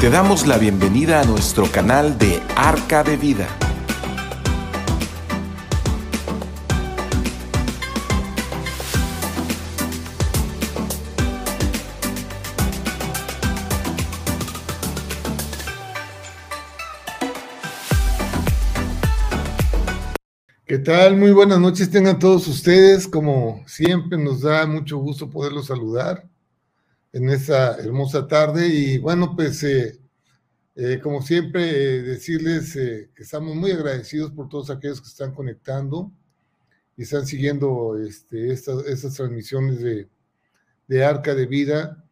Te damos la bienvenida a nuestro canal de Arca de Vida. ¿Qué tal? Muy buenas noches tengan todos ustedes. Como siempre nos da mucho gusto poderlos saludar en esta hermosa tarde y bueno, pues eh, eh, como siempre eh, decirles que estamos muy agradecidos por todos aquellos que están conectando y están siguiendo este, estas, transmisiones de, de, Arca de Vida.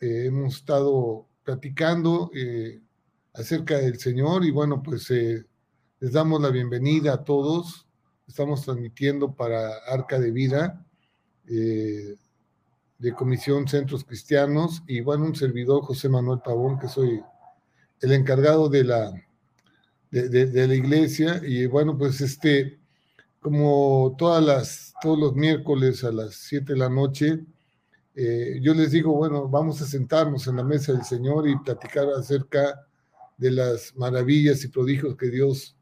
hemos estado platicando acerca del Señor y bueno, pues les damos la bienvenida a todos. Estamos transmitiendo para Arca de Vida de Comisión Centros Cristianos y bueno, un servidor, José Manuel Pavón, que soy el encargado de la, de, la iglesia. Y bueno, pues este, como todas las, todos los miércoles a las 7 de la noche, eh, yo les digo, bueno, vamos a sentarnos en la mesa del Señor y platicar acerca de las maravillas y prodigios que Dios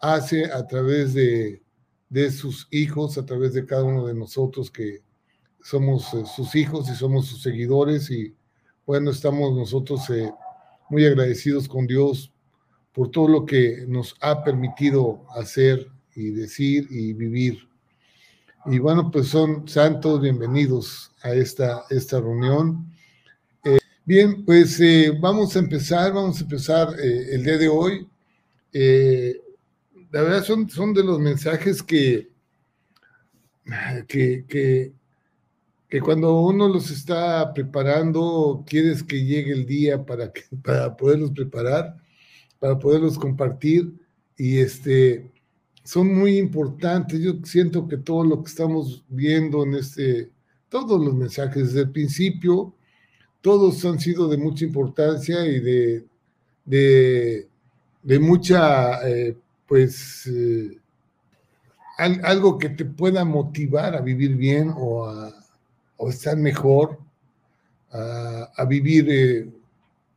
hace a través de, de sus hijos, a través de cada uno de nosotros que, somos eh, sus hijos y somos sus seguidores y bueno, estamos nosotros eh, muy agradecidos con Dios por todo lo que nos ha permitido hacer y decir y vivir. Y bueno, pues son santos bienvenidos a esta, esta reunión. Eh, bien, pues vamos a empezar, vamos a empezar el día de hoy. la verdad son, son de los mensajes que, que, que, que cuando uno los está preparando, quieres que llegue el día para, que, para poderlos preparar, para poderlos compartir. Y este, son muy importantes. Yo siento que todo lo que estamos viendo en este, todos los mensajes desde el principio, todos han sido de mucha importancia y de, de, mucha, eh, pues, eh, algo que te pueda motivar a vivir bien o a o estar mejor, a, vivir eh,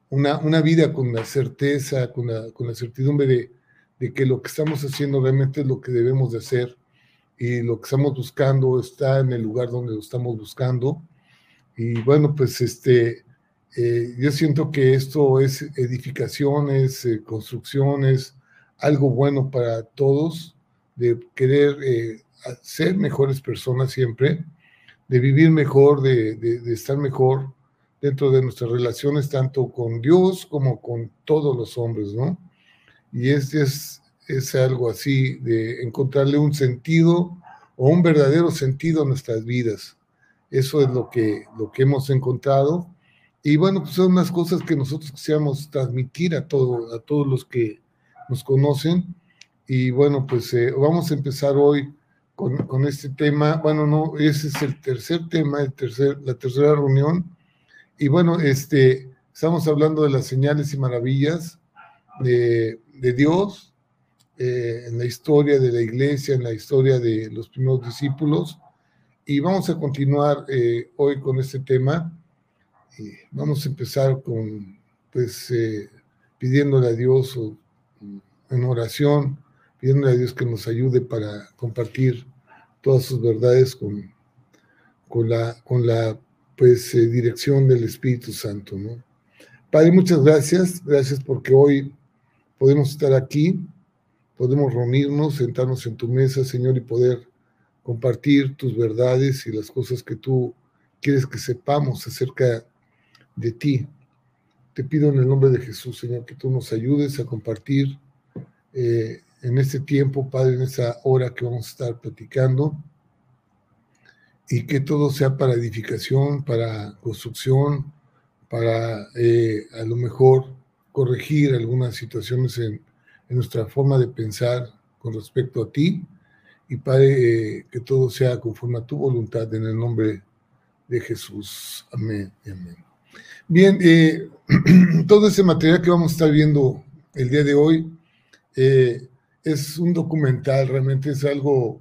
una, una, vida con la certeza, con la, con la certidumbre de, de, que lo que estamos haciendo realmente es lo que debemos de hacer y lo que estamos buscando está en el lugar donde lo estamos buscando. Y bueno, pues este, eh, yo siento que esto es edificación, es eh, construcción, es algo bueno para todos, de querer ser mejores personas siempre de vivir mejor, de, de, estar mejor dentro de nuestras relaciones, tanto con Dios como con todos los hombres, ¿no? Y este es, es algo así, de encontrarle un sentido o un verdadero sentido a nuestras vidas. Eso es lo que, lo que hemos encontrado. Y bueno, pues son unas cosas que nosotros quisiéramos transmitir a, todo, a todos los que nos conocen. Y bueno, pues eh, vamos a empezar hoy con, este tema. Bueno, no, ese es el tercer tema, el tercer, la tercera reunión. Y bueno, este, estamos hablando de las señales y maravillas de, de Dios eh, en la historia de la iglesia, en la historia de los primeros discípulos. Y vamos a continuar eh, hoy con este tema. Y vamos a empezar con, pues, eh, pidiéndole a Dios en oración, pidiéndole a Dios que nos ayude para compartir todas sus verdades con, con la, con la pues, eh, dirección del Espíritu Santo. Padre, muchas gracias. Gracias porque hoy podemos estar aquí, podemos reunirnos, sentarnos en tu mesa, Señor, y poder compartir tus verdades y las cosas que tú quieres que sepamos acerca de ti. Te pido en el nombre de Jesús, Señor, que tú nos ayudes a compartir eh, en este tiempo, Padre, en esa hora que vamos a estar platicando, y que todo sea para edificación, para construcción, para eh, a lo mejor corregir algunas situaciones en, nuestra forma de pensar con respecto a ti, y Padre, eh, que todo sea conforme a tu voluntad en el nombre de Jesús. Amén. amén. Bien, eh, todo ese material que vamos a estar viendo el día de hoy es un documental, realmente es algo,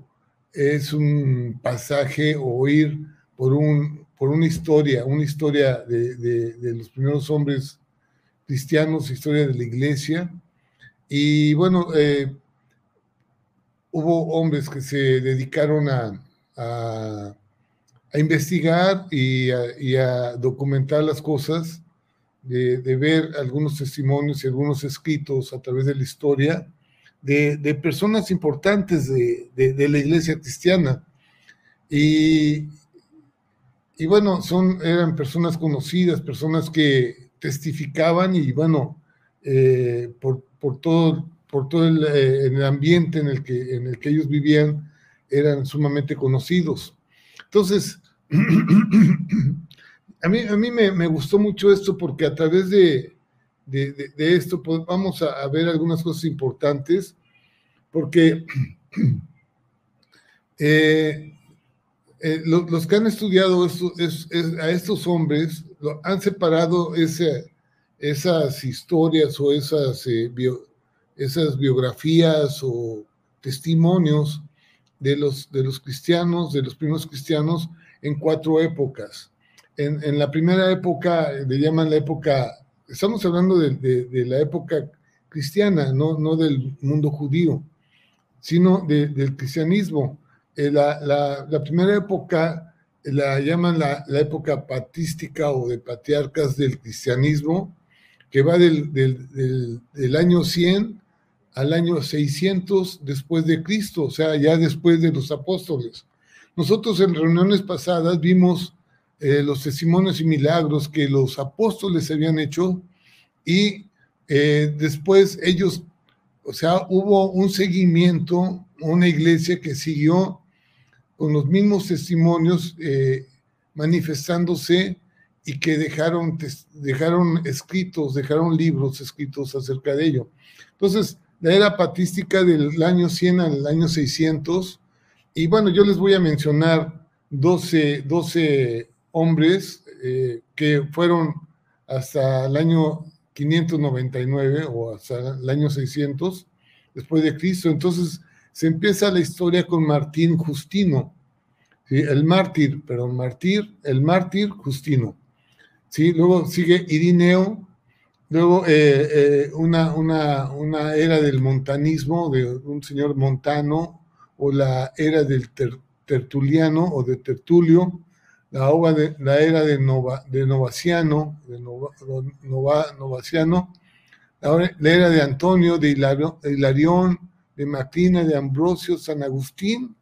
es un pasaje o ir por, un, por una historia, una historia de, de, los primeros hombres cristianos, historia de la iglesia. Y bueno, eh, hubo hombres que se dedicaron a, a, investigar y a, documentar las cosas, de, ver algunos testimonios y algunos escritos a través de la historia de, personas importantes de, de, la iglesia cristiana. Y, y bueno, son, eran personas conocidas, personas que testificaban y bueno, eh, por, por, todo, por todo el, eh, el, ambiente en el, que, en el que ellos vivían, eran sumamente conocidos. Entonces, a mí, a mí me, me, gustó mucho esto porque a través de, de, esto pues, vamos a, a, ver algunas cosas importantes, porque eh, eh, los, que han estudiado a estos hombres han separado esas historias o esas, eh, esas biografías o testimonios de los, de cristianos, de los primeros cristianos, en cuatro épocas. En, en la primera época, le llaman la época, estamos hablando de, la época cristiana, no, del mundo judío, sino del cristianismo. Eh, la, primera época la llaman la, época patística o de patriarcas del cristianismo, que va del, del, año 100 al año 600 después de Cristo, o sea, ya después de los apóstoles. Nosotros en reuniones pasadas vimos eh, los testimonios y milagros que los apóstoles habían hecho y eh, después ellos, o sea, hubo un seguimiento, una iglesia que siguió con los mismos testimonios eh, manifestándose y que dejaron, dejaron escritos, dejaron libros escritos acerca de ello. Entonces, la era patística del año 100 al año 600, y bueno, yo les voy a mencionar 12, 12 hombres eh, que fueron hasta el año 599 o hasta el año 600 después de Cristo. Entonces, se empieza la historia con Martín Justino, el mártir, perdón, mártir, el mártir Justino. ¿sí? Luego sigue Irineo, luego eh, eh, una, una, una, era del montanismo de un señor montano, o la era del tertuliano o de Tertulio, la, de, la era de, Nova, de Novaciano, de la, era de Antonio, de Hilarión, de Macrina, de Ambrosio, San Agustín,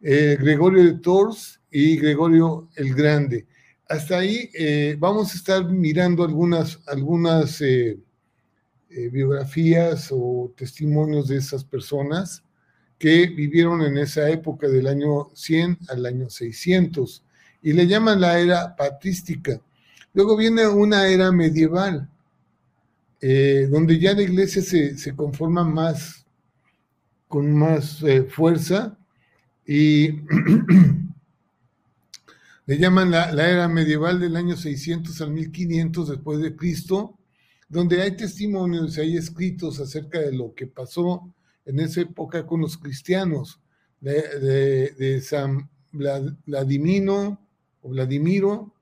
eh, Gregorio de Tours y Gregorio el Grande. Hasta ahí eh, vamos a estar mirando algunas, algunas eh, biografías o testimonios de esas personas que vivieron en esa época del año 100 al año 600 y le llaman la era patrística. Luego viene una era medieval, donde ya la iglesia se, se conforma más con más eh, fuerza y le llaman la, era medieval del año 600 al 1500 después de Cristo, donde hay testimonios, hay escritos acerca de lo que pasó en esa época con los cristianos, de, San Vladimiro, o Vladimiro,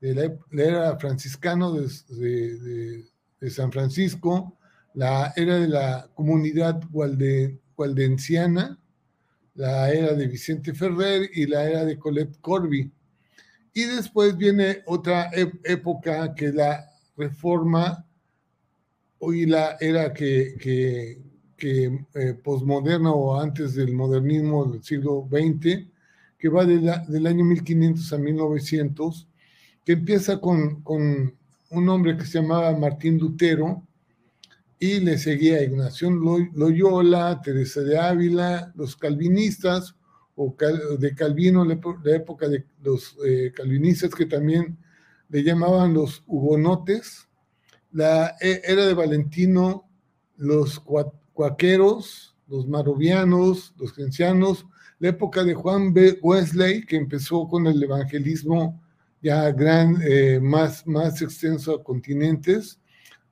de la, era franciscano de, San Francisco, la era de la comunidad Gualde, Waldenciana, la era de Vicente Ferrer y la era de Colette Corby. Y después viene otra época que es la reforma hoy la era que, que, que eh, posmoderna o antes del modernismo del siglo XX, que va del año 1500 a 1900, que empieza con, con un hombre que se llamaba Martín Lutero, y le seguía Ignacio Loyola, Teresa de Ávila, los calvinistas, o de Calvino, la época de los eh, calvinistas que también le llamaban los hugonotes, la e, era de Valentino, los cuaqueros, los marovianos, los gencianos, la época de Juan B. Wesley, que empezó con el evangelismo ya gran, eh, más, más extenso a continentes,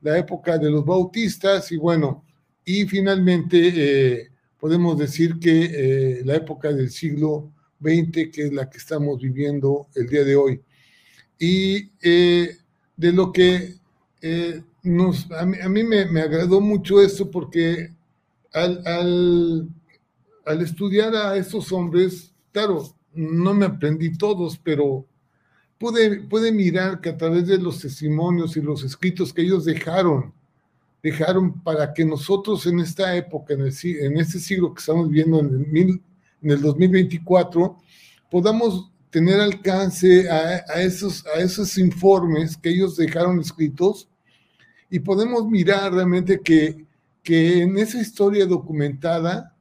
la época de los bautistas y bueno, y finalmente eh, podemos decir que eh, la época del siglo XX, que es la que estamos viviendo el día de hoy. Y de lo que nos, a mí, me, agradó mucho esto porque al, al, estudiar a estos hombres, claro, no me aprendí todos, pero pude, pude mirar que a través de los testimonios y los escritos que ellos dejaron, dejaron para que nosotros en esta época, en, el, este siglo que estamos viviendo, en el, en el 2024, podamos tener alcance a, esos, a esos informes que ellos dejaron escritos y podemos mirar realmente que, que en esa historia documentada,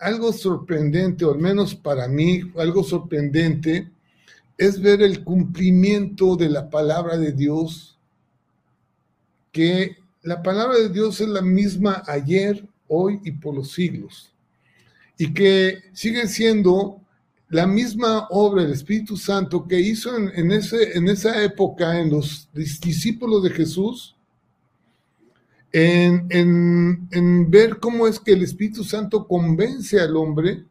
algo sorprendente, o al menos para mí, algo sorprendente, es ver el cumplimiento de la palabra de Dios, que la palabra de Dios es la misma ayer, hoy y por los siglos, y que sigue siendo la misma obra del Espíritu Santo que hizo en, ese, en esa época en los discípulos de Jesús, en, en, ver cómo es que el Espíritu Santo convence al hombre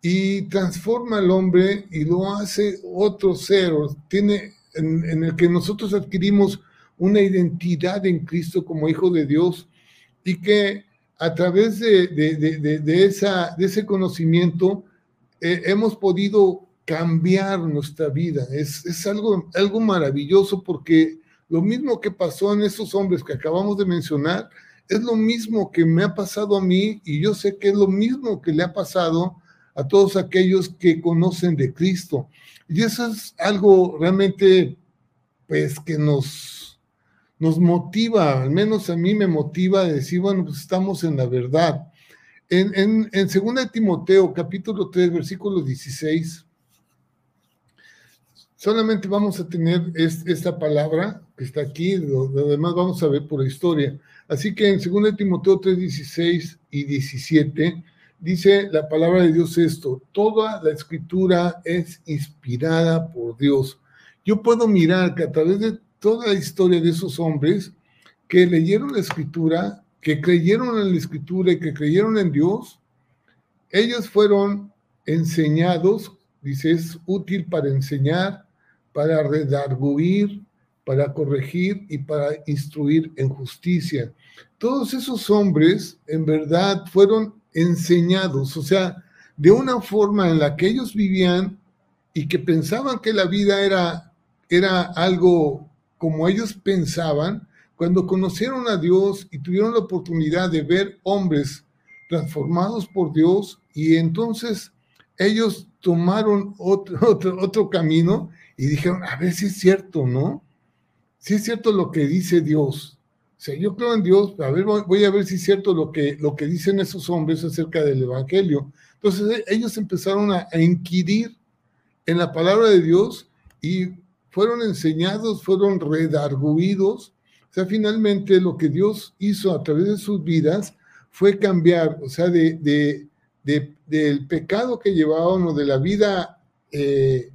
y transforma al hombre y lo hace otro ser, tiene, en, el que nosotros adquirimos una identidad en Cristo como hijo de Dios y que a través de, de, de esa, de ese conocimiento eh, hemos podido cambiar nuestra vida. Es, es, algo, algo maravilloso porque lo mismo que pasó en esos hombres que acabamos de mencionar, es lo mismo que me ha pasado a mí y yo sé que es lo mismo que le ha pasado a todos aquellos que conocen de Cristo. Y eso es algo realmente, pues, que nos, nos motiva, al menos a mí me motiva a decir, bueno, pues estamos en la verdad. En, en, en 2 Timoteo, capítulo 3, versículo 16, solamente vamos a tener esta palabra que está aquí, lo, demás vamos a ver por la historia. Así que en 2 Timoteo 3, 16 y 17 dice la palabra de Dios esto, toda la escritura es inspirada por Dios. Yo puedo mirar que a través de toda la historia de esos hombres que leyeron la escritura, que creyeron en la escritura y que creyeron en Dios, ellos fueron enseñados, dice, es útil para enseñar, para redarguir, para corregir y para instruir en justicia. Todos esos hombres en verdad fueron enseñados, o sea, de una forma en la que ellos vivían y que pensaban que la vida era, era algo como ellos pensaban, cuando conocieron a Dios y tuvieron la oportunidad de ver hombres transformados por Dios y entonces ellos tomaron otro, otro, otro camino y dijeron, a ver si es cierto, ¿no? Si es cierto lo que dice Dios. O sea, yo creo en Dios, a ver, voy a ver si es cierto lo que, lo que dicen esos hombres acerca del Evangelio. Entonces ellos empezaron a, inquirir en la palabra de Dios y fueron enseñados, fueron redarguidos sea, finalmente lo que Dios hizo a través de sus vidas fue cambiar, o sea, de, del pecado que llevaban o de la vida eh,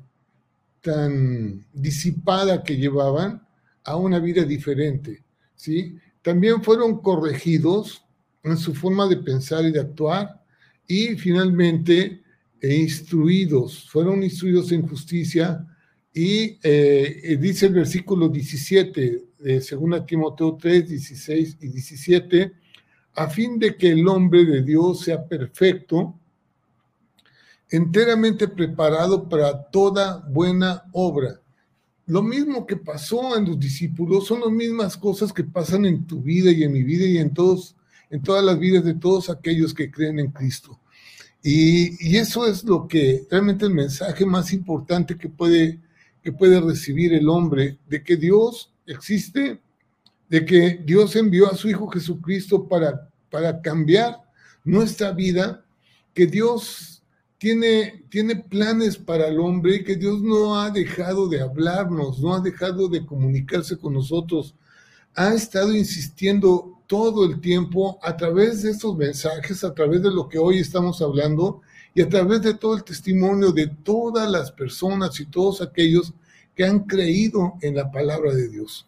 tan disipada que llevaban a una vida diferente, ¿sí? También fueron corregidos en su forma de pensar y de actuar y finalmente e instruidos, fueron instruidos en justicia y eh, dice el versículo 17 de 2 Timoteo 3, 16 y 17, a fin de que el hombre de Dios sea perfecto, enteramente preparado para toda buena obra. Lo mismo que pasó en los discípulos son las mismas cosas que pasan en tu vida y en mi vida y en todos, en todas las vidas de todos aquellos que creen en Cristo. Y, eso es lo que realmente el mensaje más importante que puede, que puede recibir el hombre, de que Dios existe de que Dios envió a su Hijo Jesucristo para, para cambiar nuestra vida, que Dios tiene, tiene planes para el hombre y que Dios no ha dejado de hablarnos, no ha dejado de comunicarse con nosotros, ha estado insistiendo todo el tiempo a través de estos mensajes, a través de lo que hoy estamos hablando y a través de todo el testimonio de todas las personas y todos aquellos que han creído en la palabra de Dios.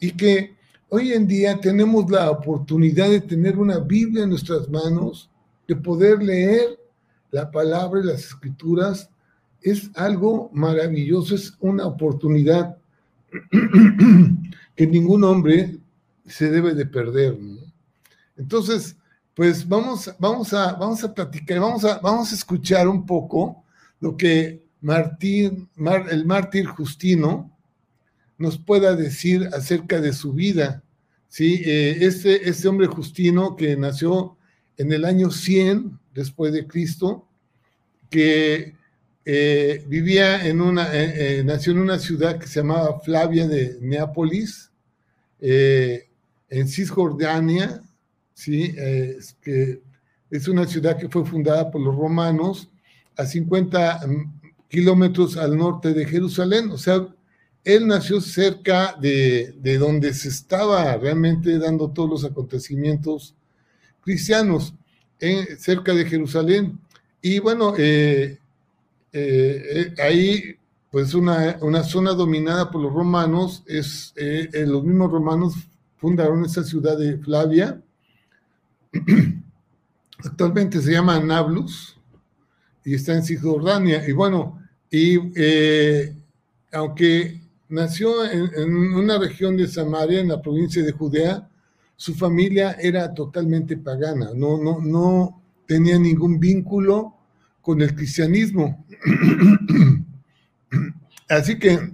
Y que hoy en día tenemos la oportunidad de tener una Biblia en nuestras manos, de poder leer la palabra y las escrituras, es algo maravilloso, es una oportunidad que ningún hombre se debe de perder. Entonces, pues vamos, vamos, a, vamos a platicar, vamos a, vamos a escuchar un poco lo que Martín, el mártir Justino nos pueda decir acerca de su vida. ¿sí? Eh, este, este hombre Justino que nació en el año 100 después de Cristo, que eh, vivía en una, eh, nació en una ciudad que se llamaba Flavia de Neápolis, en Cisjordania, ¿sí? Es, que es una ciudad que fue fundada por los romanos a 50 kilómetros al norte de Jerusalén, o sea, él nació cerca de, donde se estaba realmente dando todos los acontecimientos cristianos, cerca de Jerusalén. Y bueno, eh, eh, ahí, pues una, una, zona dominada por los romanos, es, eh, los mismos romanos fundaron esa ciudad de Flavia. Actualmente se llama Nablus y está en Cisjordania. Y bueno, y aunque nació en, una región de Samaria, en la provincia de Judea. Su familia era totalmente pagana, no, no, no tenía ningún vínculo con el cristianismo. Así que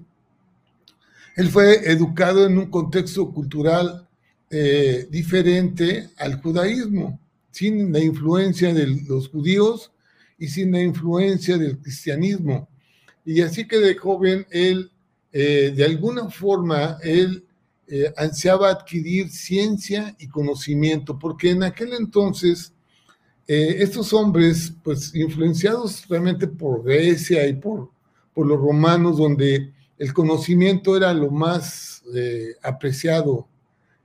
él fue educado en un contexto cultural eh, diferente al judaísmo, sin la influencia de los judíos y sin la influencia del cristianismo. Y así que de joven él eh, de alguna forma él eh, ansiaba adquirir ciencia y conocimiento, porque en aquel entonces eh, estos hombres, pues influenciados realmente por Grecia y por, por los romanos, donde el conocimiento era lo más apreciado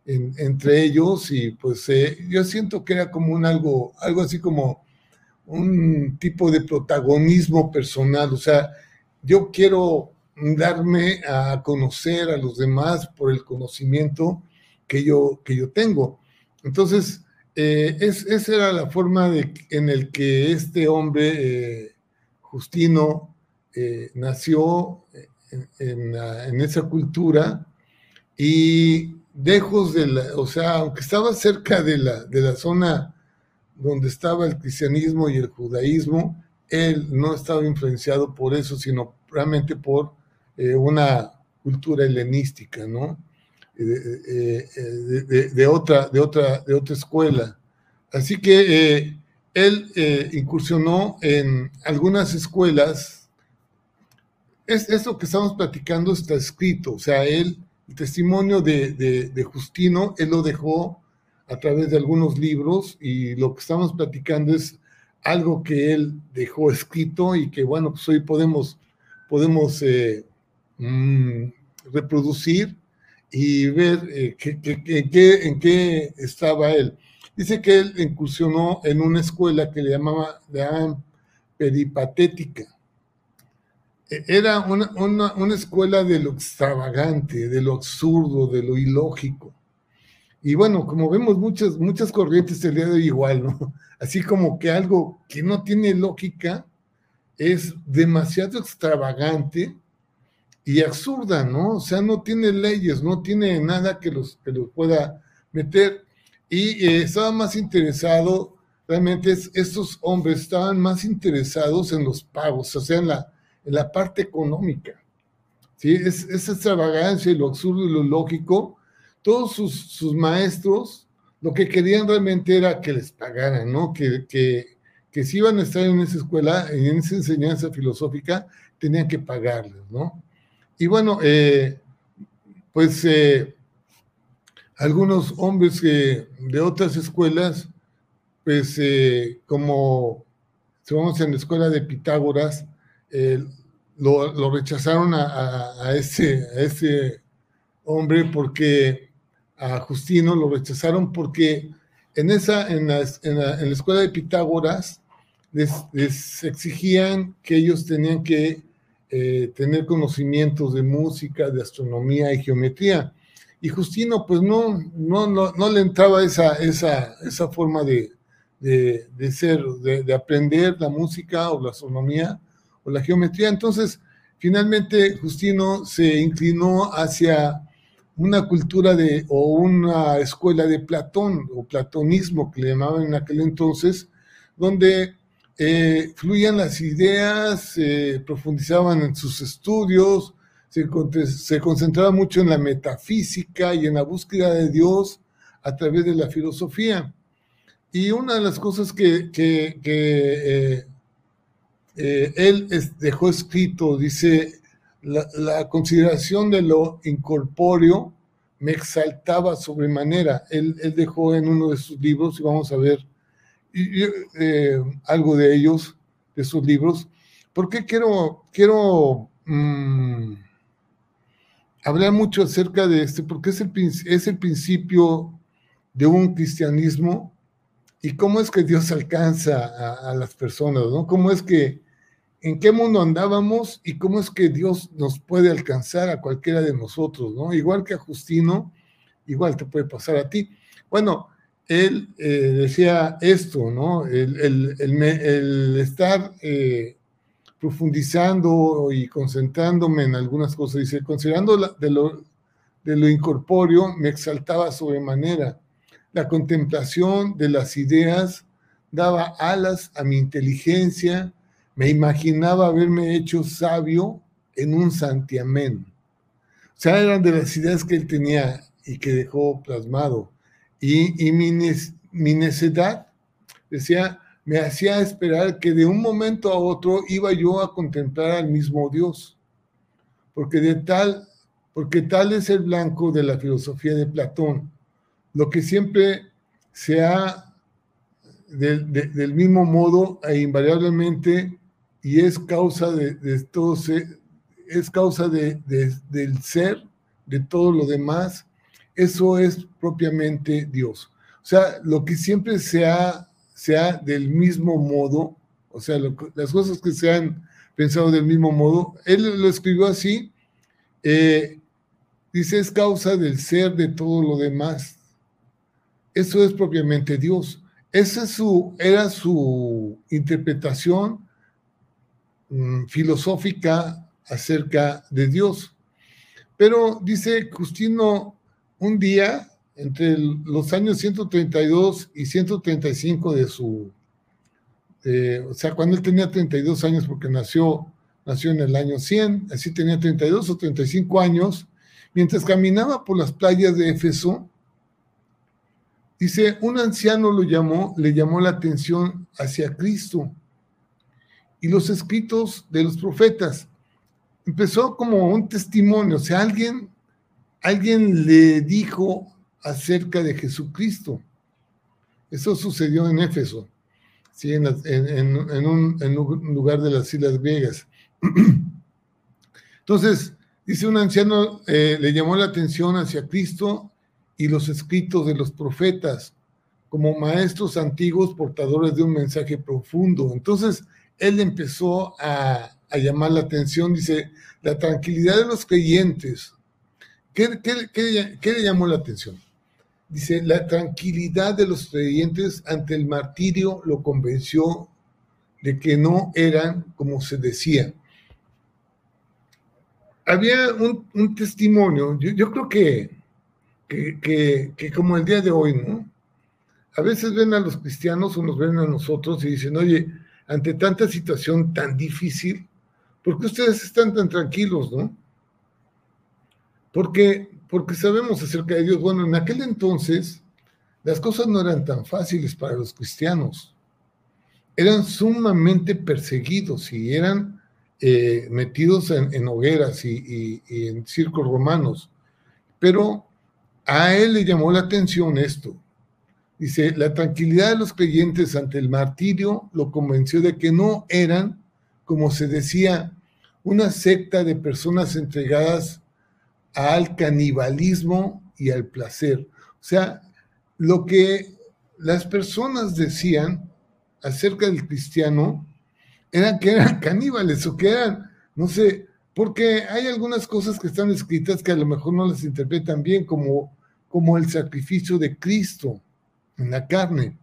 entre ellos, y pues yo siento que era como un algo, algo así como un tipo de protagonismo personal, o sea, yo quiero darme a conocer a los demás por el conocimiento que yo, que yo tengo. Entonces, eh, esa era la forma de, en el que este hombre, eh, Justino, eh, nació en, esa cultura y lejos de la, o sea, aunque estaba cerca de la, de la zona donde estaba el cristianismo y el judaísmo, él no estaba influenciado por eso, sino realmente por eh, una cultura helenística, ¿no? Eh, eh, de, otra, de, otra, de otra escuela. Así que él incursionó en algunas escuelas. Es, eso que estamos platicando está escrito, o sea, él, el testimonio de, de Justino, él lo dejó a través de algunos libros y lo que estamos platicando es algo que él dejó escrito y que, bueno, pues hoy podemos, podemos Mm, reproducir y ver eh, en qué estaba él. Dice que él incursionó en una escuela que le llamaban, peripatética. E, era una, escuela de lo extravagante, de lo absurdo, de lo ilógico. Y bueno, como vemos muchas, muchas corrientes el día de hoy igual. Así como que algo que no tiene lógica es demasiado extravagante y absurda, ¿no? O sea, no tiene leyes, no tiene nada que los, que los pueda meter. Y eh, estaba más interesado, realmente estos hombres estaban más interesados en los pagos, o sea, en la, en la parte económica. ¿sí? Es, esa extravagancia y lo absurdo y lo lógico, todos sus, sus, maestros lo que querían realmente era que les pagaran, ¿no? Que, que, que si iban a estar en esa escuela, en esa enseñanza filosófica, tenían que pagarles, ¿no? Y bueno, eh, pues eh, algunos hombres de otras escuelas, pues eh, como si vamos en la escuela de Pitágoras, lo, rechazaron a, ese, a ese hombre porque a Justino lo rechazaron porque en esa en la, en la, escuela de Pitágoras les, exigían que ellos tenían que eh, tener conocimientos de música, de astronomía y geometría. Y Justino, pues no, no, no, le entraba esa, esa, esa forma de, de, ser, de, aprender la música o la astronomía o la geometría. Entonces, finalmente Justino se inclinó hacia una cultura de, o una escuela de Platón, o platonismo que le llamaban en aquel entonces, donde eh, fluían las ideas, profundizaban en sus estudios, se, se, concentraba mucho en la metafísica y en la búsqueda de Dios a través de la filosofía. Y una de las cosas que, eh, eh, él dejó escrito, dice, la, consideración de lo incorpóreo me exaltaba sobremanera. Él, él dejó en uno de sus libros, y vamos a ver eh, algo de ellos, de sus libros. porque quiero, quiero mm, hablar mucho acerca de este? Porque es el, es el principio de un cristianismo y cómo es que Dios alcanza a, las personas, ¿no? Cómo es que, en qué mundo andábamos y cómo es que Dios nos puede alcanzar a cualquiera de nosotros, ¿no? Igual que a Justino, igual te puede pasar a ti. Bueno, él eh, decía esto, ¿no? El, estar eh, profundizando y concentrándome en algunas cosas, dice, considerando de, lo, de lo incorpóreo, me exaltaba sobremanera la contemplación de las ideas daba alas a mi inteligencia, me imaginaba haberme hecho sabio en un santiamén. O sea, eran de las ideas que él tenía y que dejó plasmado. Y, mi, mi necedad, decía, me hacía esperar que de un momento a otro iba yo a contemplar al mismo Dios. Porque de tal, porque tal es el blanco de la filosofía de Platón, lo que siempre se ha, del mismo modo e invariablemente, y es causa de, todo es causa de, del ser, de todo lo demás, eso es propiamente Dios. O sea, lo que siempre sea, sea del mismo modo, o sea, las cosas que se han pensado del mismo modo, él lo escribió así, eh, dice, es causa del ser de todo lo demás. Eso es propiamente Dios. Esa su, era su interpretación mm, filosófica acerca de Dios. Pero dice Justino, un día, entre los años 132 y 135 de su, o sea, cuando él tenía 32 años, porque nació, nació en el año 100, así tenía 32 o 35 años, mientras caminaba por las playas de Éfeso, Dice, un anciano lo llamó, le llamó la atención hacia Cristo y los escritos de los profetas. Empezó como un testimonio, o sea, alguien, alguien le dijo acerca de Jesucristo. Eso sucedió en Éfeso, ¿sí? en, un, lugar de las islas griegas. Entonces, dice un anciano, eh, le llamó la atención hacia Cristo y los escritos de los profetas como maestros antiguos portadores de un mensaje profundo. Entonces, él empezó a, llamar la atención, dice, la tranquilidad de los creyentes. ¿Qué, le llamó la atención? Dice, la tranquilidad de los creyentes ante el martirio lo convenció de que no eran como se decía. Había un, testimonio, yo creo que que, como el día de hoy, ¿no? A veces ven a los cristianos o nos ven a nosotros y dicen, oye, ante tanta situación tan difícil, ¿por qué ustedes están tan tranquilos, no? Porque, porque sabemos acerca de Dios. Bueno, en aquel entonces las cosas no eran tan fáciles para los cristianos. Eran sumamente perseguidos y eran eh, metidos en, hogueras y, en circos romanos. Pero a él le llamó la atención esto. Dice, la tranquilidad de los creyentes ante el martirio lo convenció de que no eran, como se decía, una secta de personas entregadas al canibalismo y al placer. O sea, lo que las personas decían acerca del cristiano era que eran caníbales o que eran, no sé, porque hay algunas cosas que están escritas que a lo mejor no las interpretan bien, como como el sacrificio de Cristo en la carne,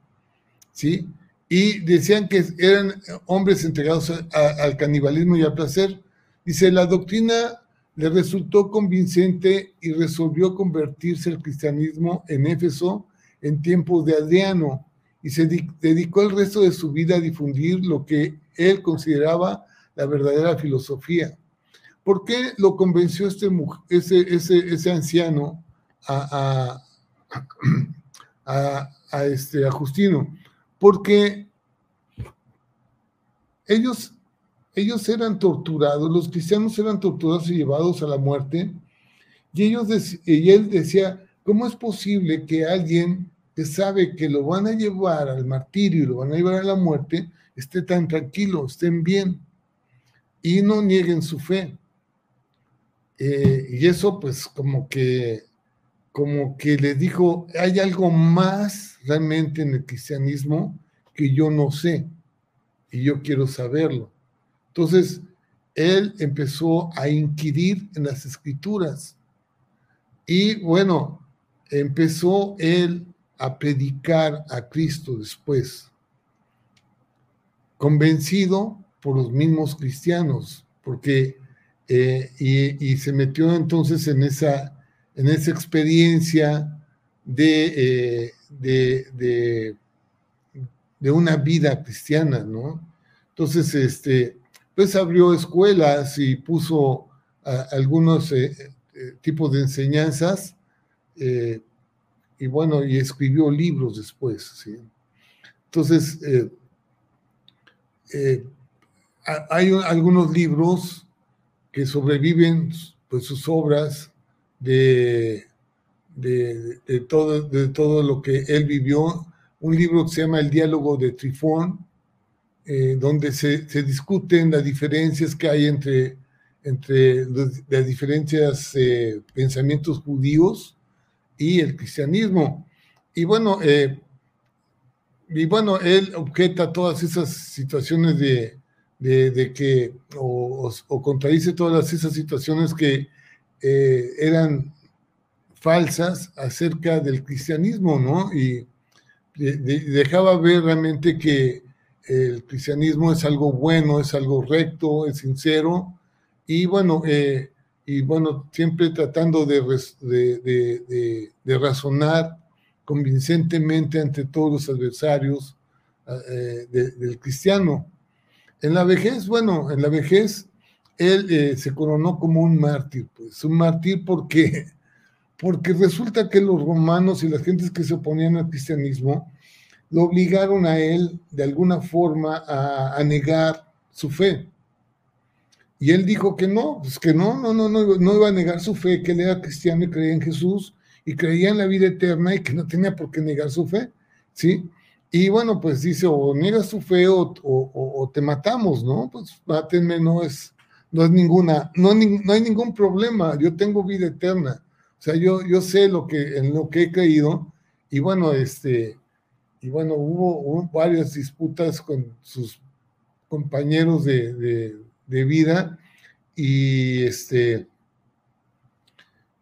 ¿sí? Y decían que eran hombres entregados al canibalismo y al placer. Dice, la doctrina le resultó convincente y resolvió convertirse el cristianismo en Éfeso en tiempos de Adriano y se dedicó el resto de su vida a difundir lo que él consideraba la verdadera filosofía. ¿Por qué lo convenció este, ese, ese, anciano a, a, este, a Justino? Porque ellos ellos eran torturados, los cristianos eran torturados y llevados a la muerte, y, ellos él decía, ¿cómo es posible que alguien que sabe que lo van a llevar al martirio y lo van a llevar a la muerte, esté tan tranquilo, estén bien y no nieguen su fe? Eh, y eso pues como que como que le dijo, hay algo más realmente en el cristianismo que yo no sé y yo quiero saberlo. Entonces, él empezó a inquirir en las escrituras y bueno, empezó él a predicar a Cristo después, convencido por los mismos cristianos, porque eh, y, se metió entonces en esa, en esa experiencia de, eh, de, de, una vida cristiana, ¿no? Entonces, este, pues abrió escuelas y puso algunos eh, eh, tipos de enseñanzas eh, y bueno, y escribió libros después. ¿sí? Entonces, hay algunos libros que sobreviven pues sus obras de, de, todo, de todo lo que él vivió. Un libro que se llama El diálogo de Trifón, eh, donde se, se, discuten las diferencias que hay entre, entre las diferencias eh, pensamientos judíos y el cristianismo. Y bueno, eh, y bueno, él objeta todas esas situaciones de, de, que, o, o, contradice todas esas situaciones que eran falsas acerca del cristianismo, ¿no? Y dejaba ver realmente que el cristianismo es algo bueno, es algo recto, es sincero, y bueno, eh, y bueno siempre tratando de, razonar convincentemente ante todos los adversarios eh, del cristiano. En la vejez, bueno, en la vejez él eh, se coronó como un mártir, pues un mártir porque, porque resulta que los romanos y las gentes que se oponían al cristianismo, lo obligaron a él de alguna forma a, negar su fe. Y él dijo que no, pues que no, no, no, no, no iba a negar su fe, que él era cristiano y creía en Jesús y creía en la vida eterna y que no tenía por qué negar su fe, ¿sí? Y bueno, pues dice, o niegas tu fe o, o, te matamos, ¿no? Pues mátenme, no es, no es ninguna, no, no hay ningún problema, yo tengo vida eterna. O sea, yo, yo sé lo que, en lo que he creído y bueno, este, y bueno, hubo, varias disputas con sus compañeros de, vida y este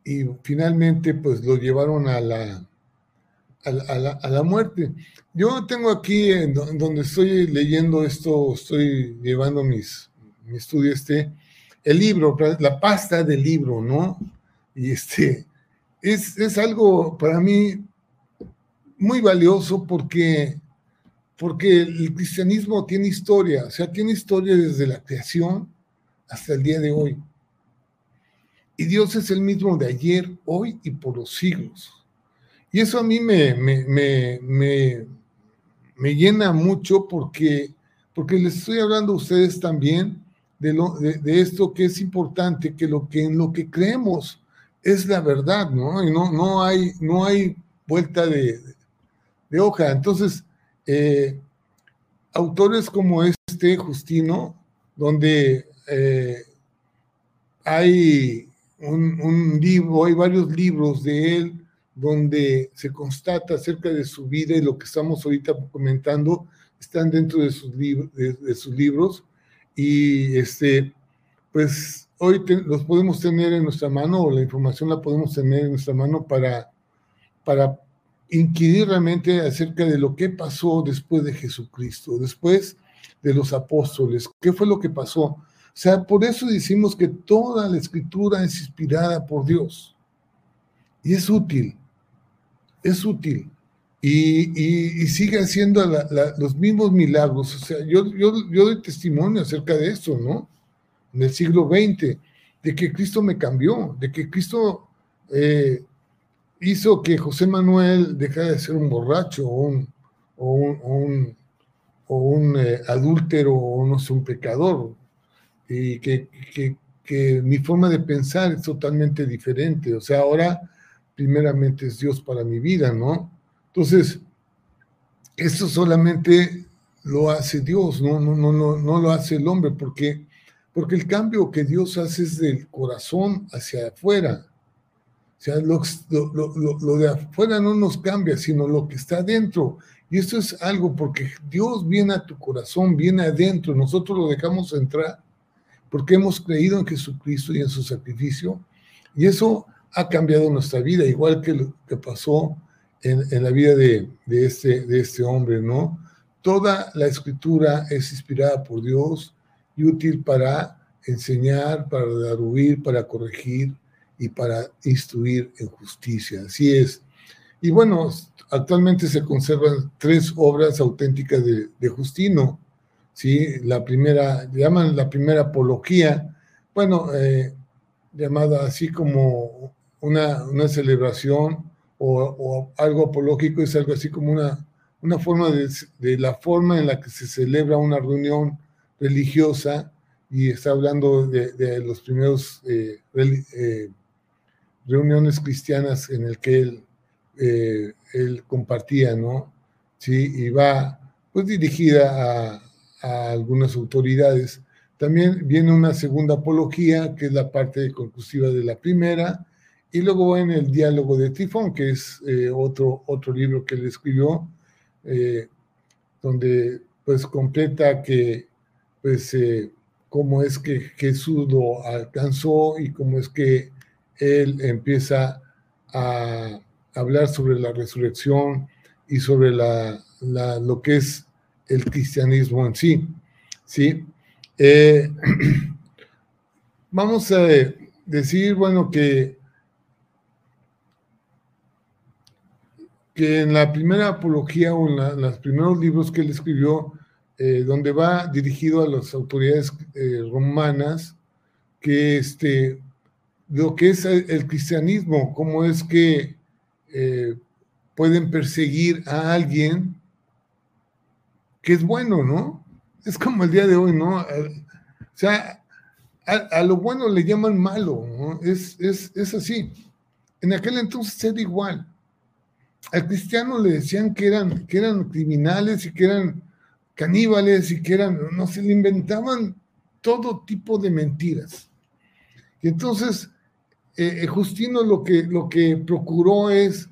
y finalmente pues lo llevaron a la, a la, muerte. Yo tengo aquí, donde estoy leyendo esto, estoy llevando mis, mi estudio este, el libro, la pasta del libro, ¿no? Y este, es, es algo para mí muy valioso porque, porque el cristianismo tiene historia, o sea, tiene historia desde la creación hasta el día de hoy. Y Dios es el mismo de ayer, hoy y por los siglos. Y eso a mí me, me, me, llena mucho porque, porque les estoy hablando a ustedes también de, lo, de, esto que es importante, que, lo que en lo que creemos es la verdad, ¿no? Y no, no, hay, no hay vuelta de, de hoja. Entonces, eh, autores como este, Justino, donde eh, hay un, libro, hay varios libros de él donde se constata acerca de su vida y lo que estamos ahorita comentando, están dentro de sus, de, sus libros. Y este, pues hoy los podemos tener en nuestra mano, o la información la podemos tener en nuestra mano para, para inquirir realmente acerca de lo que pasó después de Jesucristo, después de los apóstoles. ¿Qué fue lo que pasó? O sea, por eso decimos que toda la escritura es inspirada por Dios. Y es útil, es útil. Y, sigue haciendo los mismos milagros. O sea, yo, yo, yo doy testimonio acerca de eso, ¿no? En el siglo XX, de que Cristo me cambió, de que Cristo eh, hizo que José Manuel dejara de ser un borracho o un, un, o un, eh, adúltero o no sé, un pecador, y que, que, que, mi forma de pensar es totalmente diferente. O sea, ahora primeramente es Dios para mi vida, ¿no? Entonces, esto solamente lo hace Dios, no, no, no, no, no lo hace el hombre, porque, porque el cambio que Dios hace es del corazón hacia afuera. O sea, lo, lo, lo, de afuera no nos cambia, sino lo que está adentro. Y esto es algo porque Dios viene a tu corazón, viene adentro, nosotros lo dejamos entrar porque hemos creído en Jesucristo y en su sacrificio. Y eso ha cambiado nuestra vida, igual que lo que pasó en, la vida de, este, de este hombre, ¿no? Toda la escritura es inspirada por Dios y útil para enseñar, para huir, para corregir y para instruir en justicia. Así es. Y bueno, actualmente se conservan tres obras auténticas de, Justino. ¿sí? La primera, llaman la primera apología, bueno, eh, llamada así como una, una celebración o, algo apológico es algo así como una, una forma de, la forma en la que se celebra una reunión religiosa y está hablando de, los primeros eh, eh, reuniones cristianas en el que él, eh, él compartía, ¿no? Sí, y va pues dirigida a, a, algunas autoridades. También viene una segunda apología, que es la parte conclusiva de la primera, y luego en el diálogo de Tifón, que es eh, otro, otro libro que él escribió, eh, donde pues completa que pues eh, cómo es que Jesús lo alcanzó y cómo es que él empieza a hablar sobre la resurrección y sobre la, lo que es el cristianismo en sí. ¿sí? vamos a decir, bueno, que que en la primera apología o en, los primeros libros que él escribió, eh, donde va dirigido a las autoridades eh, romanas, que este, lo que es el, cristianismo, cómo es que eh, pueden perseguir a alguien que es bueno, ¿no? Es como el día de hoy, ¿no? O sea, a, lo bueno le llaman malo, ¿no? Es, es, es así. En aquel entonces era igual al cristiano le decían que eran, que eran criminales y que eran caníbales y que eran, no se le inventaban todo tipo de mentiras. Y entonces eh, eh, Justino lo que, lo que procuró es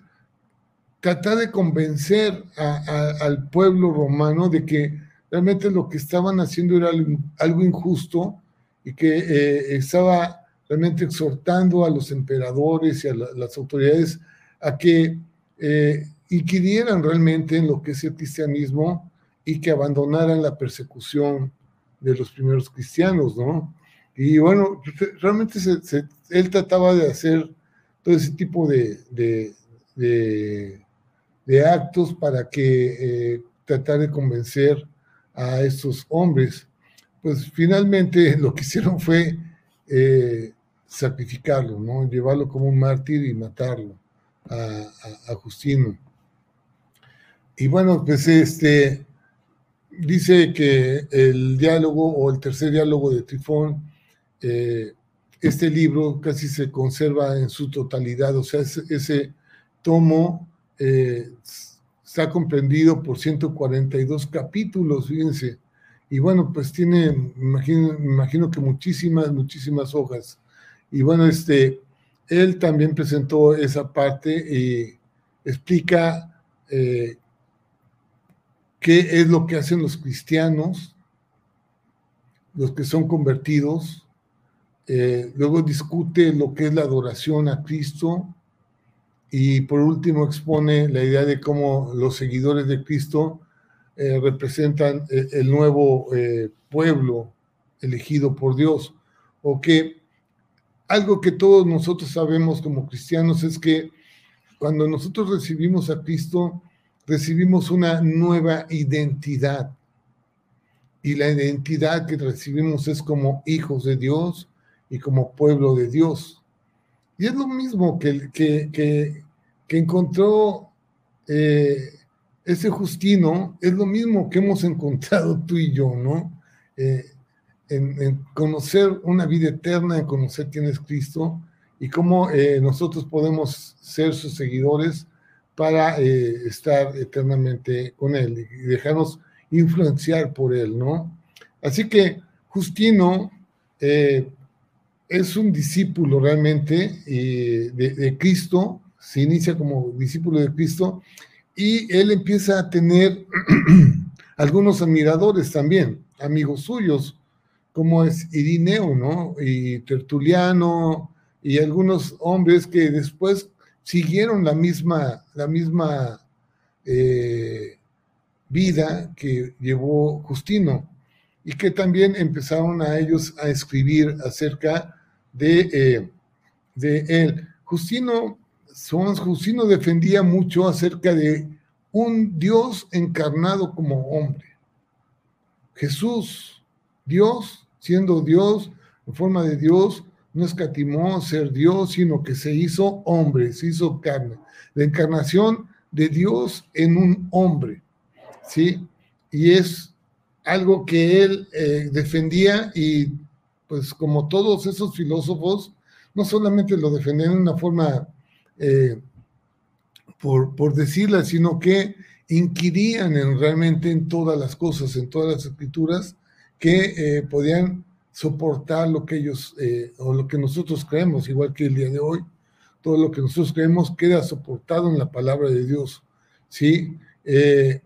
tratar de convencer al pueblo romano de que realmente lo que estaban haciendo era algo, injusto y que eh, estaba realmente exhortando a los emperadores y a las autoridades a que creyeran realmente en lo que es el cristianismo y que abandonaran la persecución de los primeros cristianos, ¿no? Y bueno, realmente él trataba de hacer todo ese tipo de, de, actos para que eh, tratar de convencer a estos hombres. Pues finalmente lo que hicieron fue eh, sacrificarlo, ¿no? Llevarlo como un mártir y matarlo a, Justino. Y bueno, pues este dice que el diálogo o el tercer diálogo de Trifón, eh, este libro casi se conserva en su totalidad, o sea, ese, tomo eh, está comprendido por 142 capítulos, fíjense, y bueno, pues tiene, imagino, imagino que muchísimas, muchísimas hojas. Y bueno, este, él también presentó esa parte y explica eh, qué es lo que hacen los cristianos, los que son convertidos. Eh, luego discute lo que es la adoración a Cristo y por último expone la idea de cómo los seguidores de Cristo eh, representan el nuevo pueblo elegido por Dios, o que algo que todos nosotros sabemos como cristianos es que cuando nosotros recibimos a Cristo, recibimos una nueva identidad. Y la identidad que recibimos es como hijos de Dios y como pueblo de Dios. Y es lo mismo que, que, que, encontró eh, ese Justino, es lo mismo que hemos encontrado tú y yo, ¿no? Eh, en, conocer una vida eterna, en conocer quién es Cristo y cómo eh, nosotros podemos ser sus seguidores para estar eternamente con Él y dejarnos influenciar por Él, ¿no? Así que Justino eh, es un discípulo realmente de, de Cristo, se inicia como discípulo de Cristo y él empieza a tener algunos admiradores también, amigos suyos, como es Irineo, ¿no? Y Tertuliano y algunos hombres que después siguieron la misma, la misma eh, vida que llevó Justino y que también empezaron a ellos a escribir acerca de, eh, de él. Justino, Justino defendía mucho acerca de un Dios encarnado como hombre. Jesús, Dios, siendo Dios, en forma de Dios, no escatimó ser Dios, sino que se hizo hombre, se hizo carne. La encarnación de Dios en un hombre, ¿sí? Y es algo que él eh, defendía y pues como todos esos filósofos, no solamente lo defendían de una forma, eh, por, por decirla, sino que inquirían en, realmente en todas las cosas, en todas las escrituras, que eh, podían soportar lo que ellos eh, o lo que nosotros creemos, igual que el día de hoy. Todo lo que nosotros creemos queda soportado en la palabra de Dios. ¿sí? Él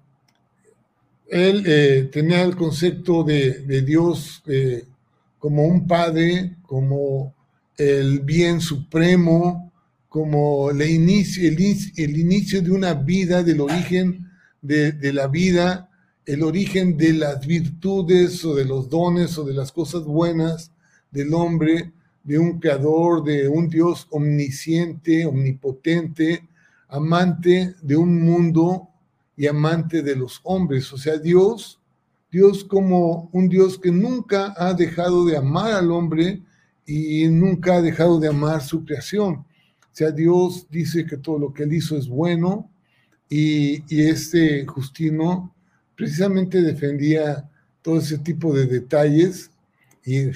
tenía el concepto de, de Dios como un padre, como el bien supremo, como el inicio, el, inicio de una vida, del origen de, de la vida, el origen de las virtudes o de los dones o de las cosas buenas del hombre, de un creador, de un Dios omnisciente, omnipotente, amante de un mundo y amante de los hombres. O sea, Dios, Dios como un Dios que nunca ha dejado de amar al hombre y nunca ha dejado de amar su creación. O sea, Dios dice que todo lo que él hizo es bueno y, y este Justino precisamente defendía todo ese tipo de detalles y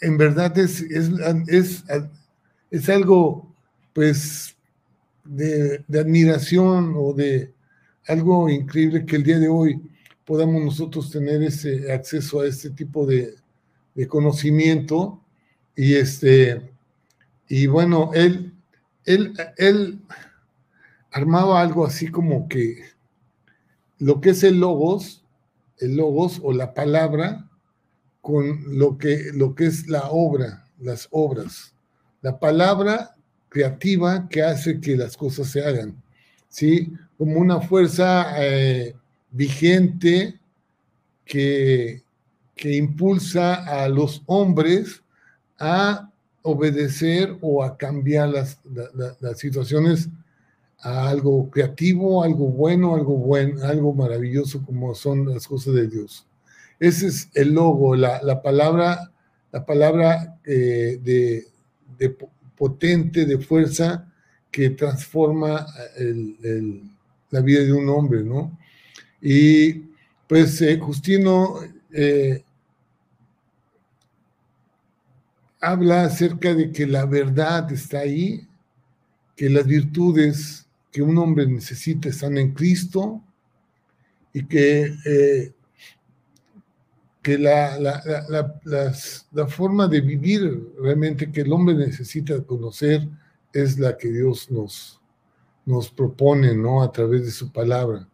en verdad es, es, es, algo pues de, admiración o de algo increíble que el día de hoy podamos nosotros tener ese acceso a este tipo de, conocimiento y este y bueno él él él armaba algo así como que lo que es el logos, el logos o la palabra, con lo que, lo que es la obra, las obras. La palabra creativa que hace que las cosas se hagan, ¿sí? Como una fuerza eh, vigente que, que impulsa a los hombres a obedecer o a cambiar las, las situaciones a algo creativo, algo bueno, algo bueno, algo maravilloso como son las cosas de Dios. Ese es el logo, la, palabra, la palabra eh, de, potente, de fuerza que transforma la vida de un hombre, ¿no? Y pues eh, Justino eh, habla acerca de que la verdad está ahí, que las virtudes que un hombre necesita están en Cristo y que, eh, que la, la, forma de vivir realmente que el hombre necesita conocer es la que Dios nos, nos propone, ¿no? A través de su palabra.